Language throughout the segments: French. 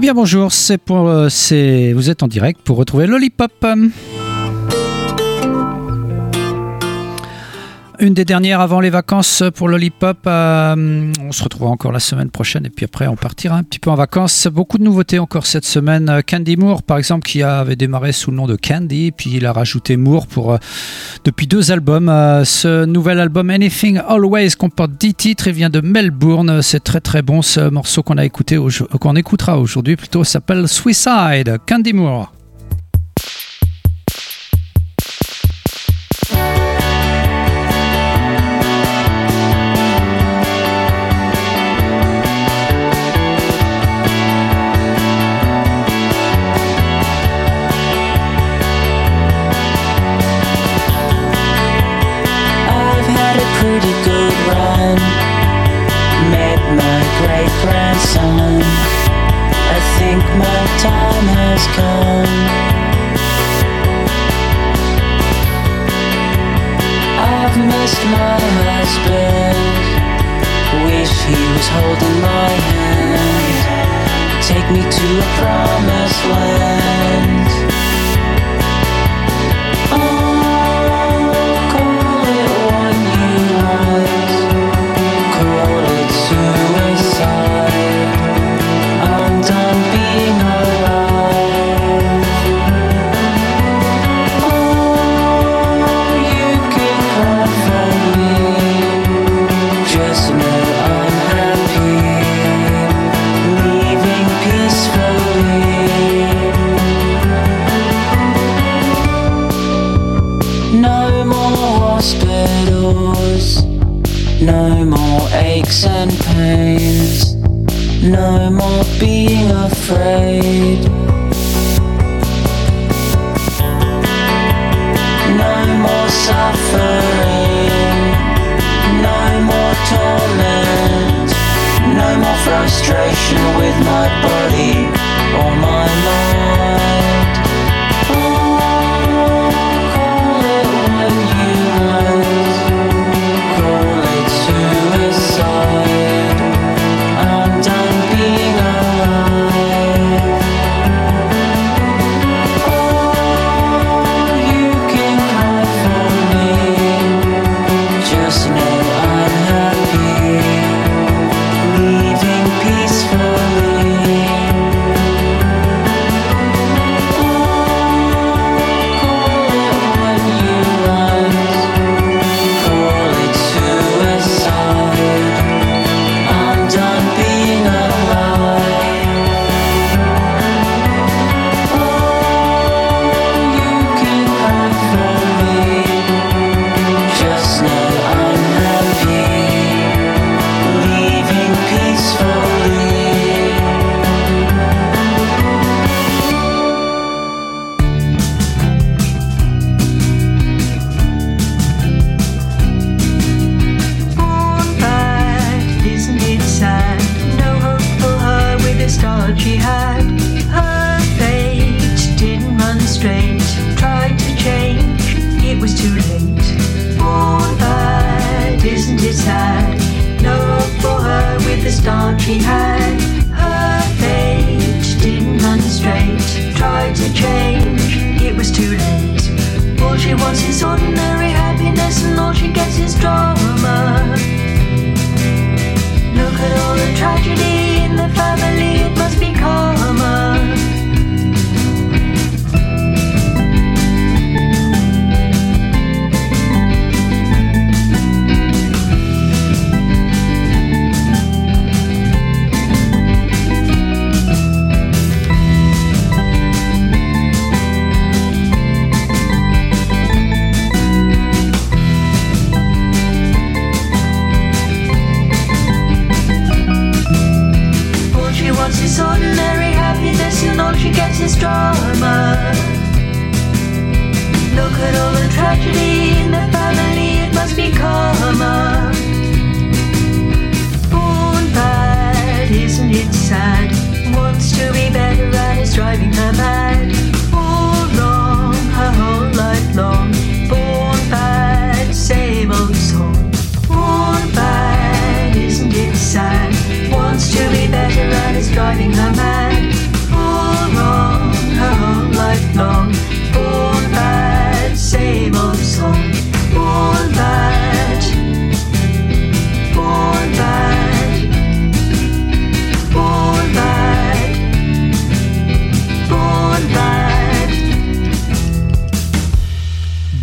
bien bonjour, c'est pour, euh, c'est, vous êtes en direct pour retrouver Lollipop. Une des dernières avant les vacances pour Lollipop. Euh, on se retrouvera encore la semaine prochaine et puis après on partira un petit peu en vacances. Beaucoup de nouveautés encore cette semaine. Euh, Candy Moore par exemple qui avait démarré sous le nom de Candy puis il a rajouté Moore pour, euh, depuis deux albums. ce nouvel album Anything Always comporte 10 titres et vient de Melbourne. C'est très très bon ce morceau qu'on a écouté qu'on écoutera aujourd'hui plutôt s'appelle Suicide. Candy Moore. being afraid. all she had. Her fate didn't run straight, tried to change, it was too late. Poor bird, isn't it sad? No, for her with the start she had. Her fate didn't run straight, tried to change, it was too late. All she wants is ordinary happiness, and all she gets is drama. Look at all the tragedy if I believe must be called.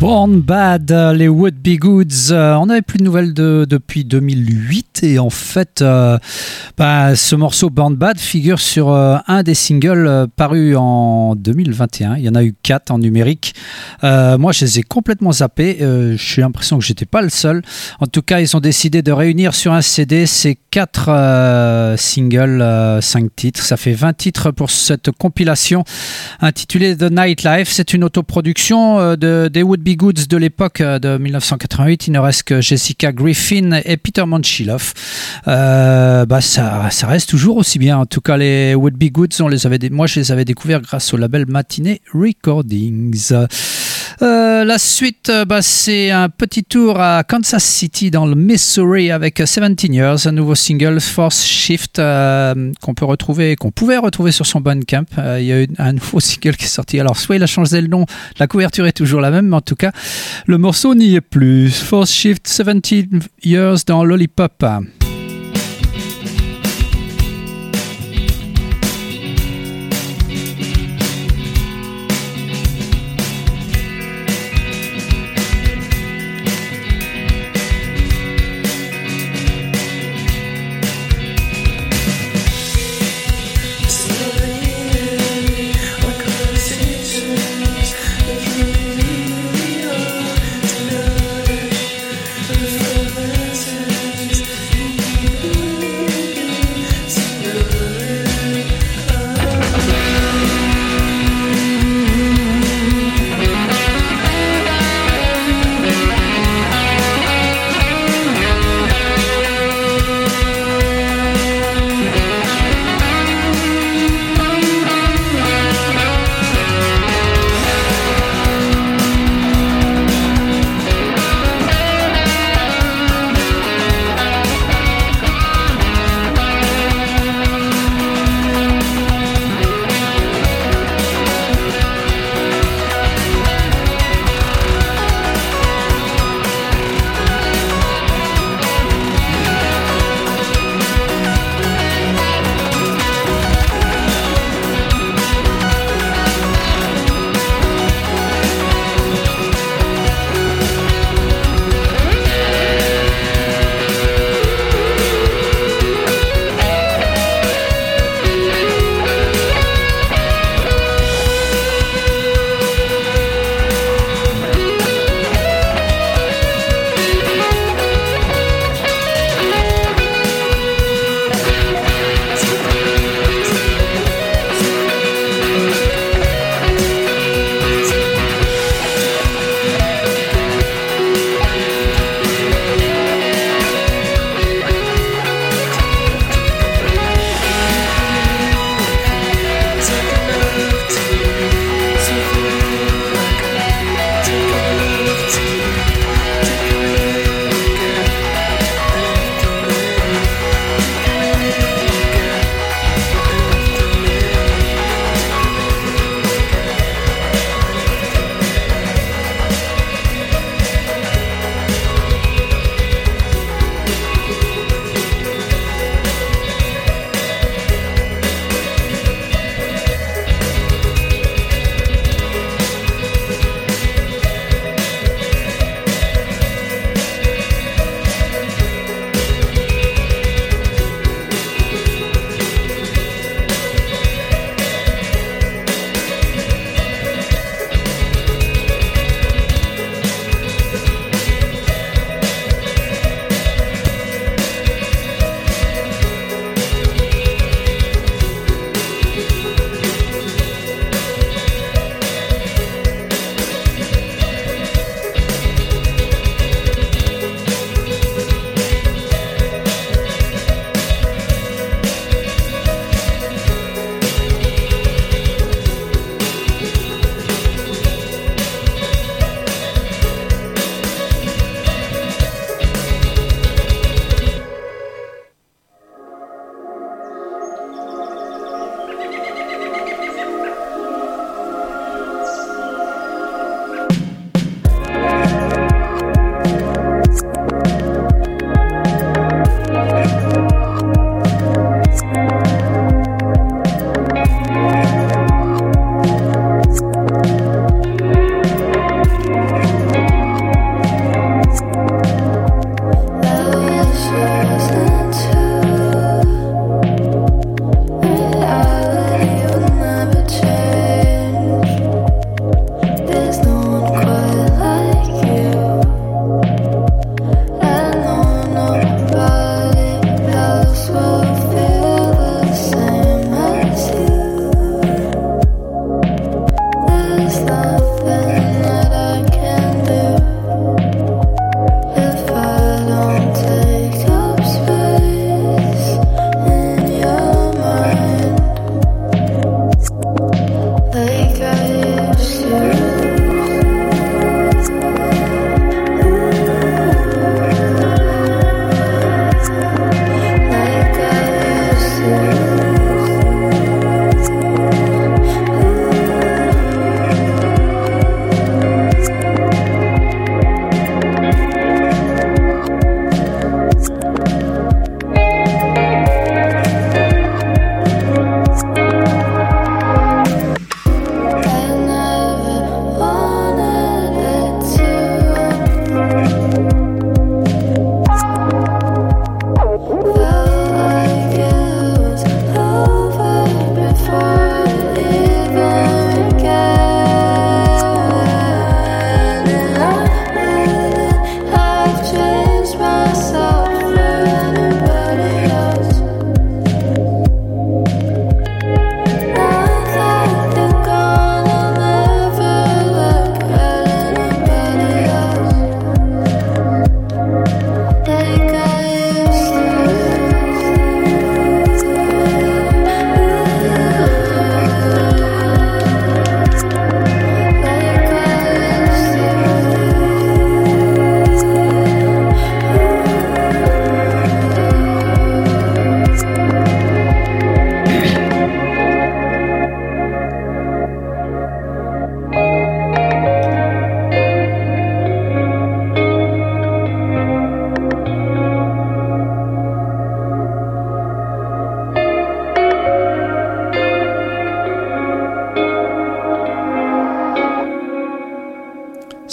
Born Bad, les Would Be Goods. Euh, on n'avait plus de nouvelles de, depuis 2008 et en fait, euh, bah, ce morceau Born Bad figure sur euh, un des singles parus en 2021. Il y en a eu quatre en numérique. moi, je les ai complètement zappés. J'ai l'impression que j'étais pas le seul. En tout cas, ils ont décidé de réunir sur un CD ces quatre singles, cinq titres. Ça fait 20 titres pour cette compilation intitulée The Nightlife. C'est une autoproduction de, des Would Be Goods de l'époque euh, de 1988. Il ne reste que Jessica Griffin et Peter Manchiloff. Euh, bah ça, ça reste toujours aussi bien. En tout cas, les Would Be Goods, on les avait, moi je les avais découverts grâce au label Matinee Recordings. Euh, la suite, euh, bah, c'est un petit tour à Kansas City dans le Missouri avec 17 Years, un nouveau single Force Shift euh, qu'on peut retrouver, qu'on pouvait retrouver sur son Bandcamp. il y a eu un nouveau single qui est sorti. Alors soit il a changé le nom, la couverture est toujours la même, mais en tout cas le morceau n'y est plus. Force Shift 17 Years dans Lollipop.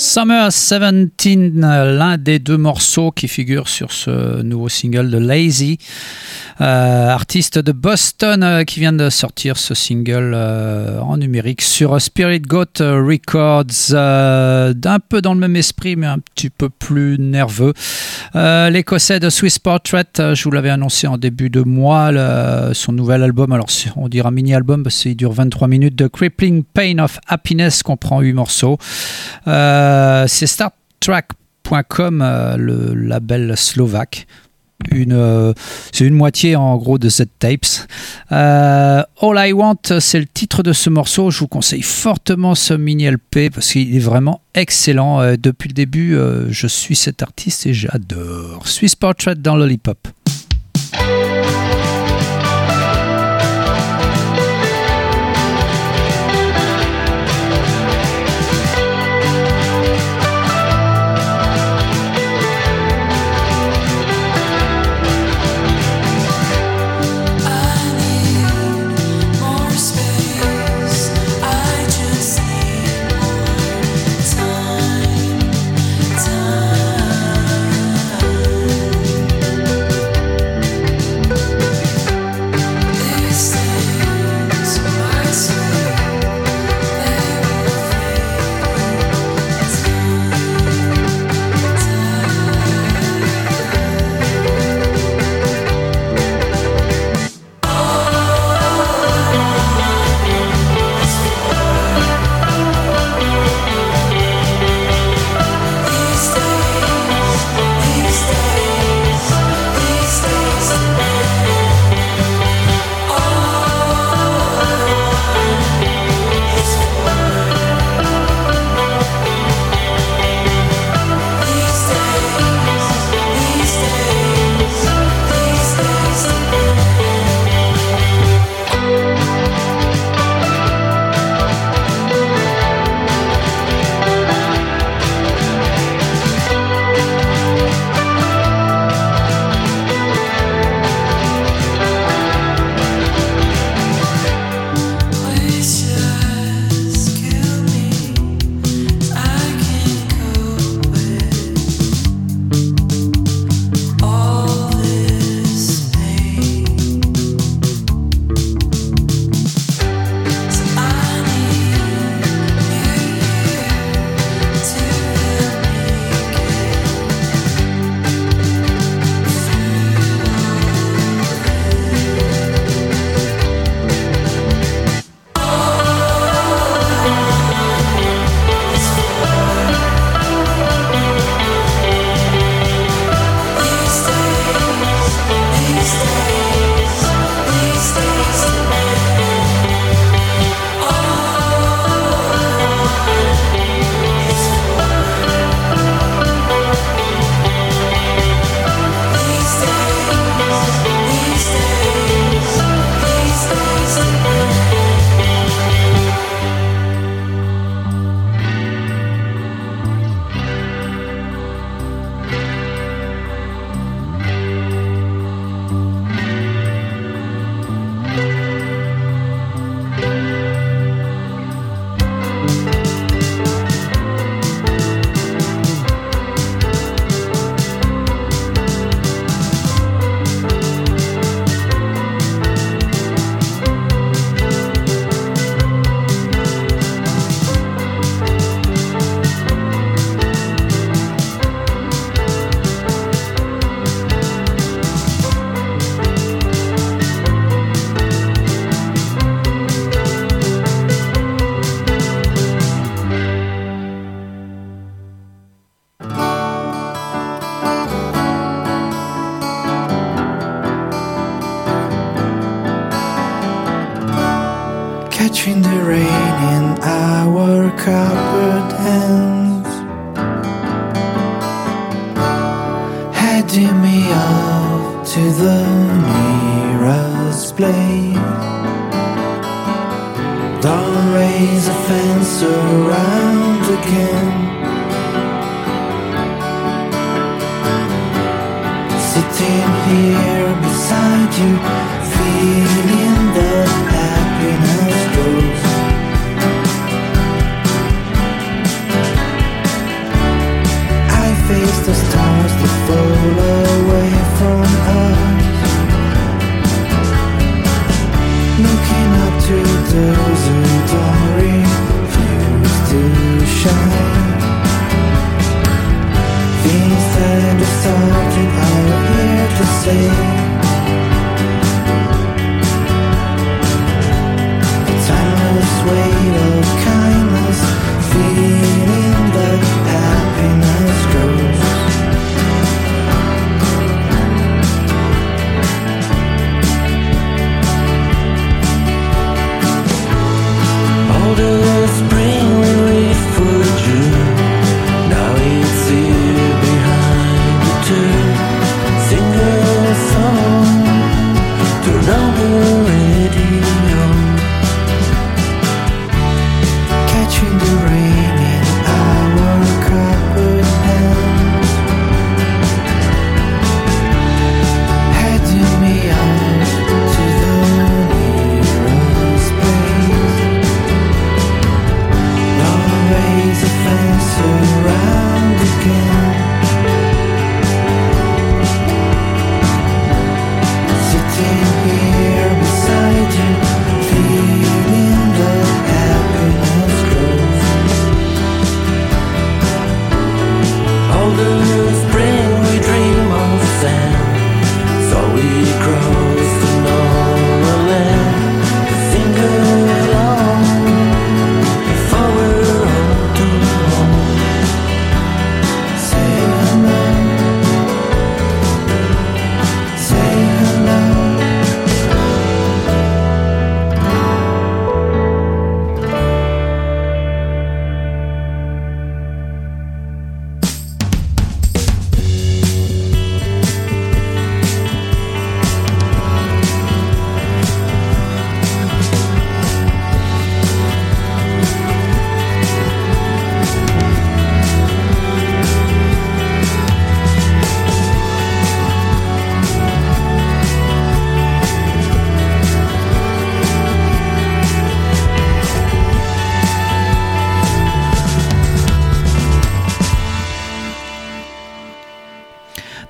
Summer 17, l'un des deux morceaux qui figurent sur ce nouveau single de Lazy, artiste de Boston euh, qui vient de sortir ce single euh, en numérique sur Spirit Goat Records, d'un peu dans le même esprit mais un petit peu plus nerveux. L'écossais de Swiss Portrait, je vous l'avais annoncé en début de mois, son nouvel album, alors on dira mini-album parce qu'il dure 23 minutes, de Crippling Pain of Happiness comprend 8 morceaux. Euh, c'est StarTrack.com, euh, le label slovaque. Euh, c'est une moitié en gros de Z Tapes. All I Want, c'est le titre de ce morceau. Je vous conseille fortement ce mini LP parce qu'il est vraiment excellent. depuis le début, je suis cet artiste et j'adore. Swiss Portrait dans Lollipop.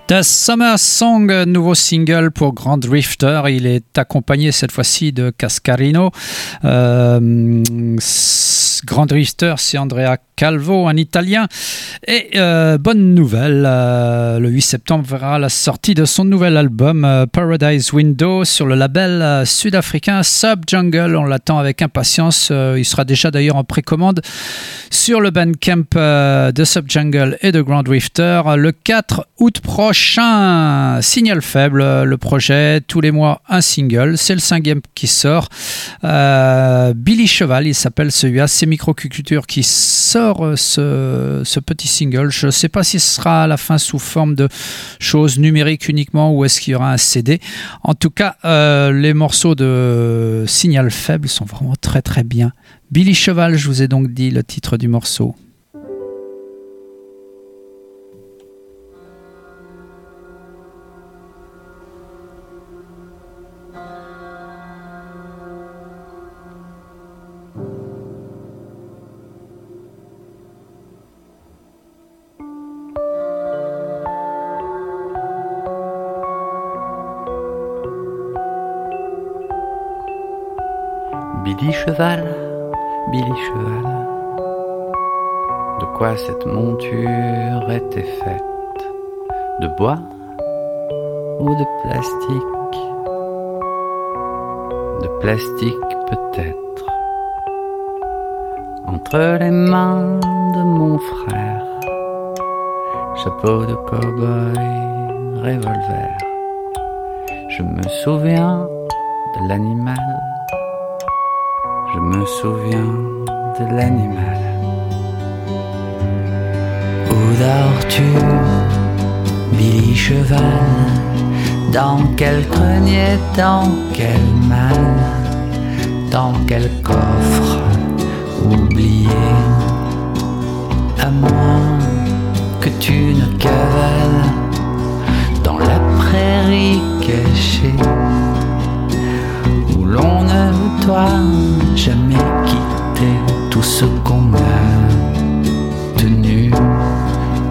The Summer Song, nouveau single pour Grand Drifter. Il est accompagné cette fois-ci de Cascarino. Euh, Grand Drifter, c'est Andrea Calvo, un Italien. Et euh, bonne nouvelle, euh, le 8 septembre verra la sortie de son nouvel album euh, Paradise Window sur le label sud-africain Sub Jungle. On l'attend avec impatience. il sera déjà d'ailleurs en précommande sur le Bandcamp de Sub Jungle et de Grand Drifter le 4 août prochain. Signal faible, le projet, tous les mois un single. C'est le cinquième qui sort. Billy Cheval, il s'appelle celui-là. Microculture qui sort euh, ce, petit single. Je ne sais pas si ce sera à la fin sous forme de choses numériques uniquement ou est-ce qu'il y aura un CD. En tout cas, euh, les morceaux de Signal Faible sont vraiment très très bien. Billy Cheval, je vous ai donc dit le titre du morceau. Cheval, Billy Cheval. De quoi cette monture était faite? De bois? Ou de plastique De plastique peut-être. Entre les mains de mon frère, chapeau de cow-boy, revolver. Je me souviens de l'animal je me souviens de l'animal. Où dors-tu, Billy Cheval Dans quel grenier, dans quel mal Dans quel coffre oublié À moins que tu ne cavales dans la prairie cachée l'on ne doit jamais quitter tout ce qu'on a tenu,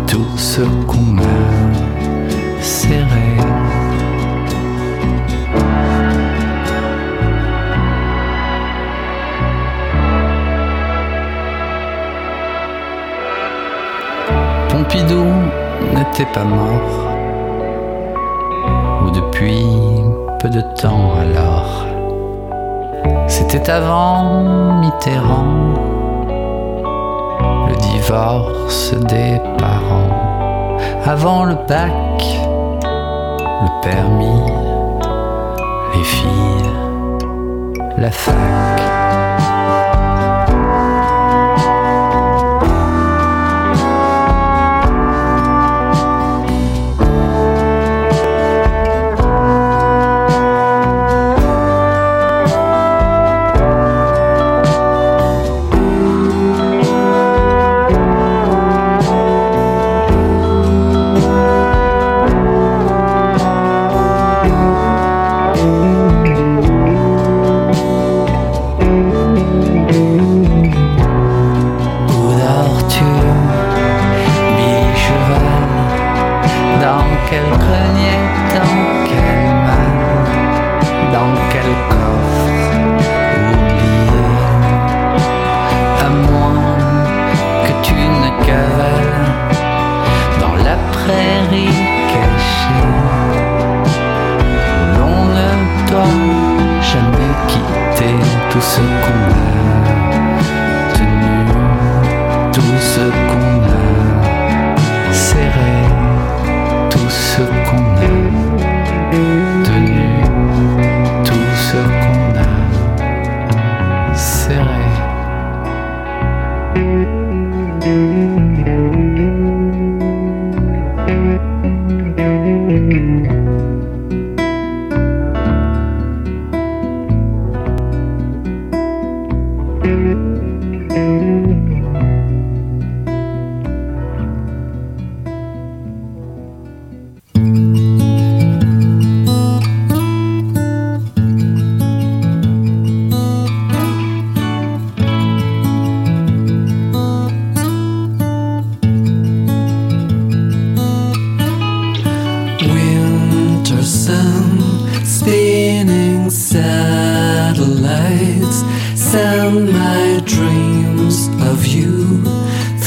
tout ce qu'on a serré. Pompidou n'était pas mort, ou depuis peu de temps alors. C'était avant Mitterrand, le divorce des parents, avant le bac, le permis, les filles, la fac.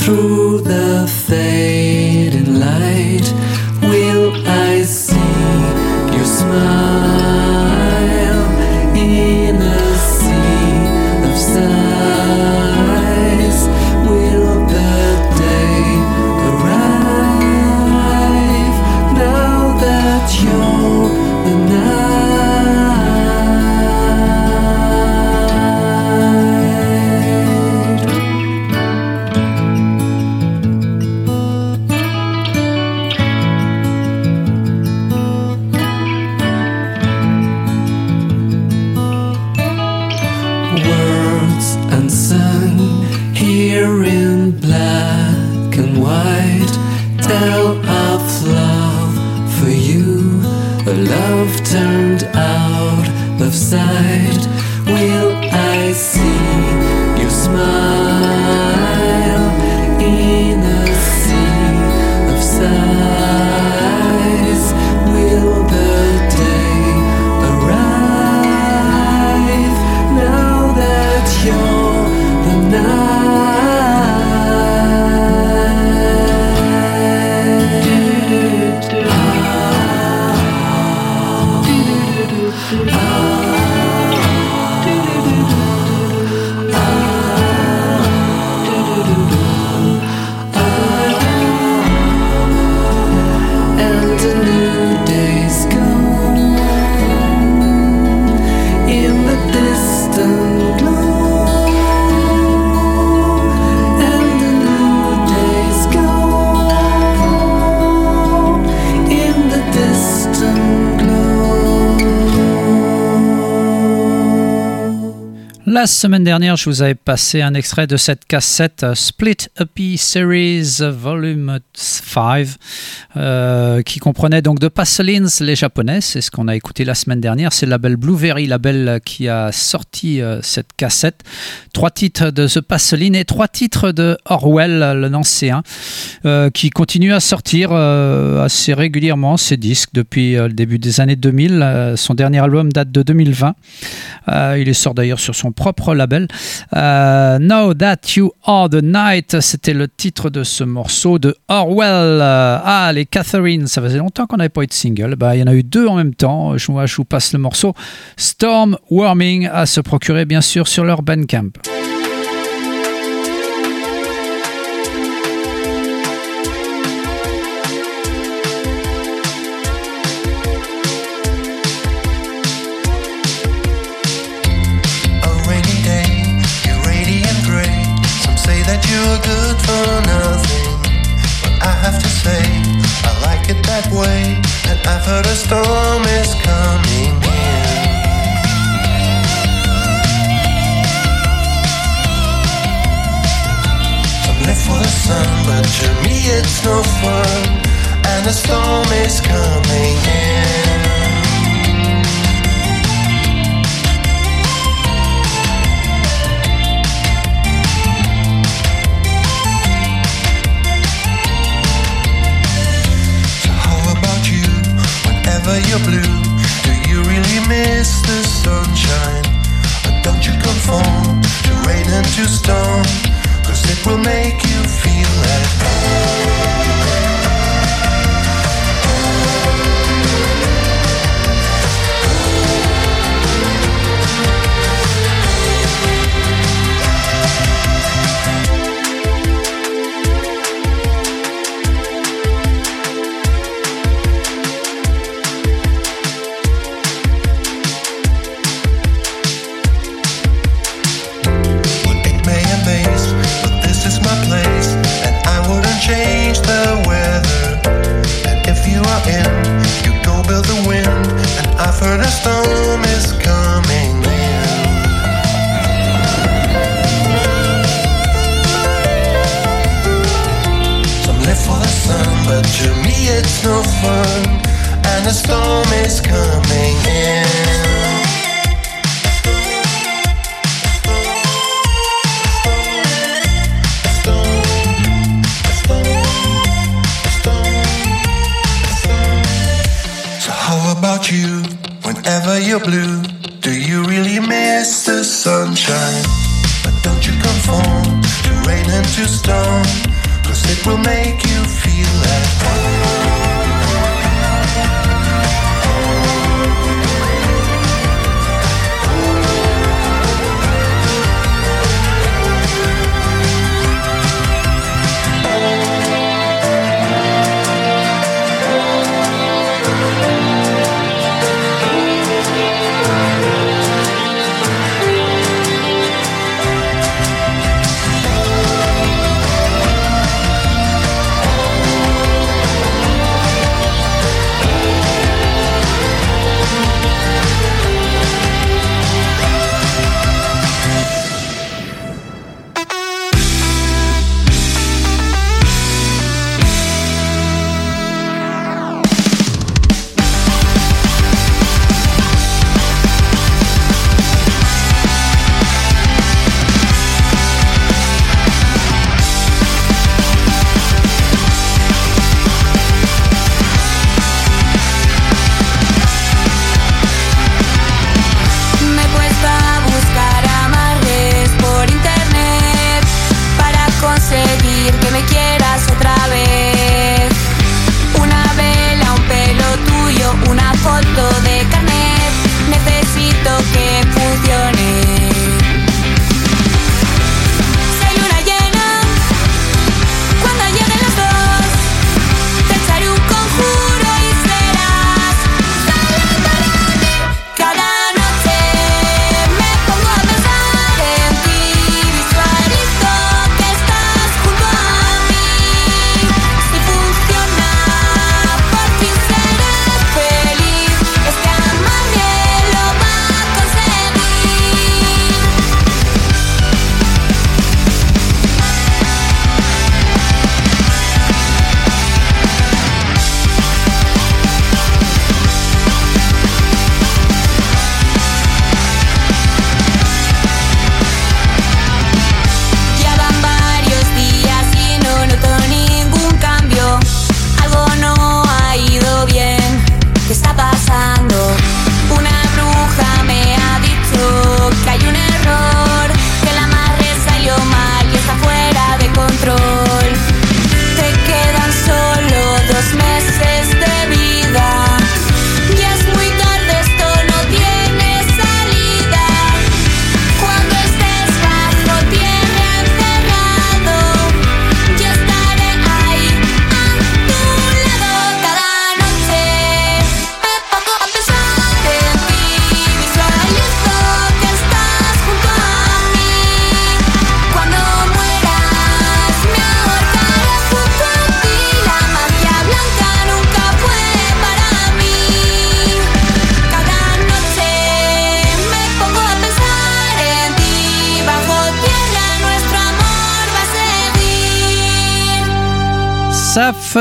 Through the fading La semaine dernière, je vous avais passé un extrait de cette cassette euh, Split EP Series Volume 5 euh, qui comprenait donc de Pasolines, les japonais. C'est ce qu'on a écouté la semaine dernière. C'est le label Blueberry, label qui a sorti euh, cette cassette. Trois titres de The Pasolines et trois titres de Orwell, le Nancéen, euh, qui continue à sortir euh, assez régulièrement ses disques depuis euh, le début des années 2000. Euh, son dernier album date de 2020. Euh, il est sort d'ailleurs sur son propre label. Euh, Know That You Are the Night, c'était le titre de ce morceau de Orwell. Euh, ah, les Catherine, ça faisait longtemps qu'on n'avait pas eu de single. Bah, il y en a eu deux en même temps. Je vous passe le morceau Storm Warming à se procurer bien sûr sur leur Bandcamp. Say, I like it that way. And I've heard a storm is coming here. Some live for the sun, but to me it's no fun. And a storm is coming in. Whenever you're blue, do you really miss the sunshine? Or don't you conform to rain and to storm? Cause it will make you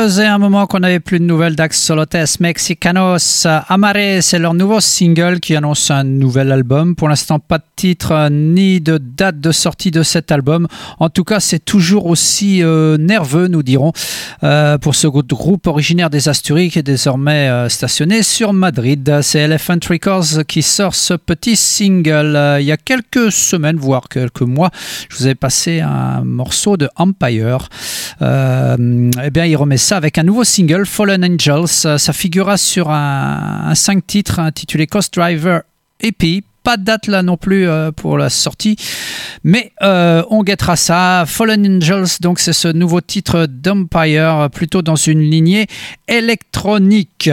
faisait un moment qu'on n'avait plus de nouvelles d'Axolotes Mexicanos. Amare, c'est leur nouveau single qui annonce un nouvel album. Pour l'instant, pas de titre euh, ni de date de sortie de cet album. En tout cas, c'est toujours aussi euh, nerveux, nous dirons, euh, pour ce groupe originaire des Asturies qui est désormais stationné sur Madrid. C'est Elephant Records qui sort ce petit single il y a quelques semaines, voire quelques mois. Je vous ai passé un morceau de Empire. Eh bien, il remet ça avec un nouveau single, Fallen Angels. Euh, Ça figurera sur un, un 5 titres intitulé Coast Driver EP. Pas de date là non plus euh, pour la sortie, mais euh, on guettera ça. Fallen Angels, donc c'est ce nouveau titre d'Empire, plutôt dans une lignée électronique.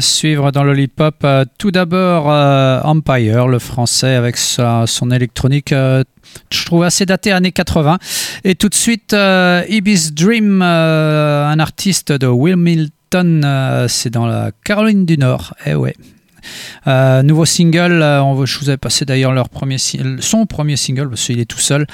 Suivre dans le hip-hop. Euh, tout d'abord, euh, Empire, le français, avec sa, son électronique. euh, je trouve assez daté années 80. Et tout de suite, Ibis Dream, un artiste de Wilmington, c'est dans la Caroline du Nord. Eh ouais. Euh, nouveau single, euh, on, je vous avais passé d'ailleurs leur premier, son premier single, parce qu'il est tout seul,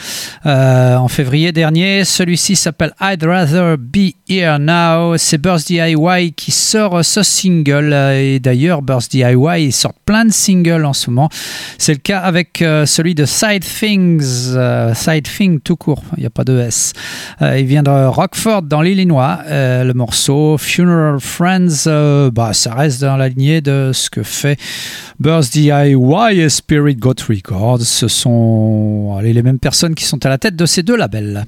euh, en février dernier. Celui-ci s'appelle I'd Rather Be Here Now. C'est Burst DIY qui sort ce single. Et d'ailleurs, Burst DIY, sortent plein de singles en ce moment. C'est le cas avec celui de Side Things, Side Thing tout court, il n'y a pas de S. Il vient de Rockford dans l'Illinois. Le morceau Funeral Friends, bah, ça reste dans la lignée de ce que fait Burst DIY Spirit Got Records. Ce sont les mêmes personnes qui sont à la tête de ces deux labels.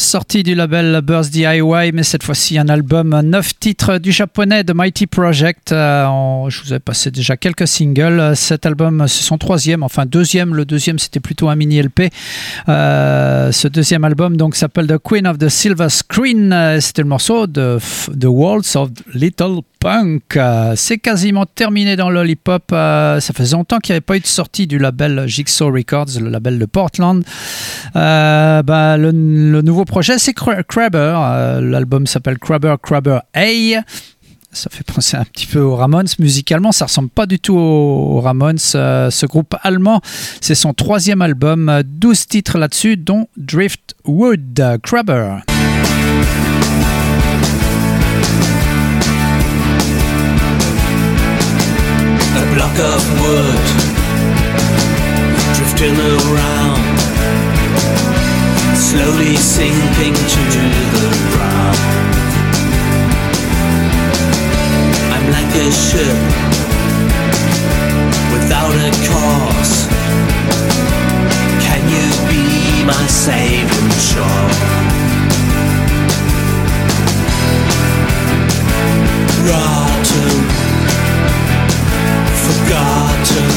Sortie du label Burst DIY, mais cette fois-ci un album 9 titres du japonais The Mighty Project. Euh, je vous ai passé déjà quelques singles. Cet album, c'est son troisième, enfin deuxième. Le deuxième, c'était plutôt un mini LP. Euh, ce deuxième album donc s'appelle The Queen of the Silver Screen. Euh, c'était le morceau de The Waltz of Little Punk. C'est quasiment terminé dans Lollipop. ça faisait longtemps qu'il n'y avait pas eu de sortie du label Jigsaw Records, le label de Portland. bah, le, nouveau projet, c'est Crabber. L'album s'appelle Crabber Crabber A ça fait penser un petit peu aux Ramones musicalement. Ça ressemble pas du tout aux Ramones. ce groupe allemand, c'est son troisième album, 12 titres là-dessus, dont Driftwood Crabber. Slowly sinking to the ground. I'm like a ship without a cause. Can you be my saving shore? Rotten, forgotten,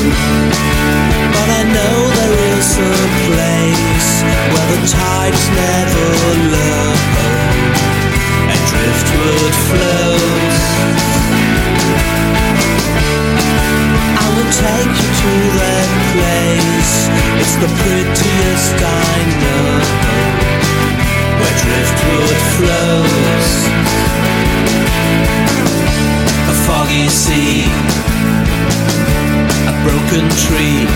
but I know there is a place where the tides never low and driftwood flows. I will take you to that place. It's the prettiest I know, where driftwood flows. A foggy sea, a broken tree,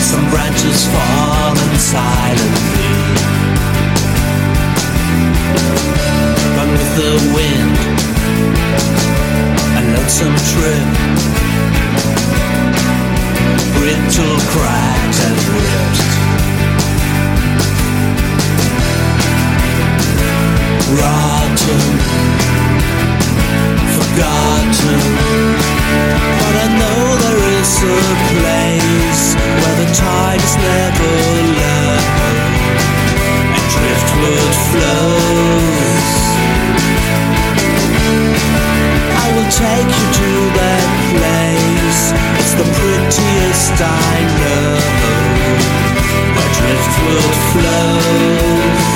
some branches fallen silently. Run with the wind, a lonesome trip brittle cracks and rips. Rotten, forgotten, but I know there is a place the tide is never low and driftwood flows. I will take you to that place. It's the prettiest I know. Where driftwood flows.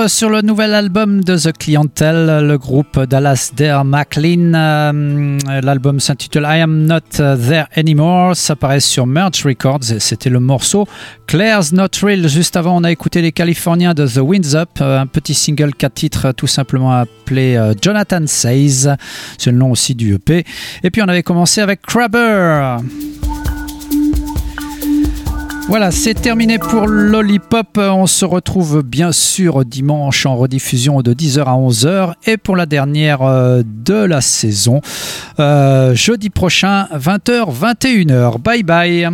19 titres sur le nouvel album de The Clientele, le groupe Dallas Dare McLean. Euh, L'album s'intitule I Am Not There Anymore. Ça paraît sur Merge Records c'était le morceau Claire's Not Real. Juste avant, on a écouté les Californiens de The Winds Up, euh, un petit single 4 titres tout simplement appelé euh, Jonathan Says. C'est le nom aussi du EP. Et puis on avait commencé avec Crabber. Voilà, c'est terminé pour Lollipop. On se retrouve bien sûr dimanche en rediffusion de 10h à 11h et pour la dernière euh, de la saison, euh, jeudi prochain, 20h, 21h. Bye bye.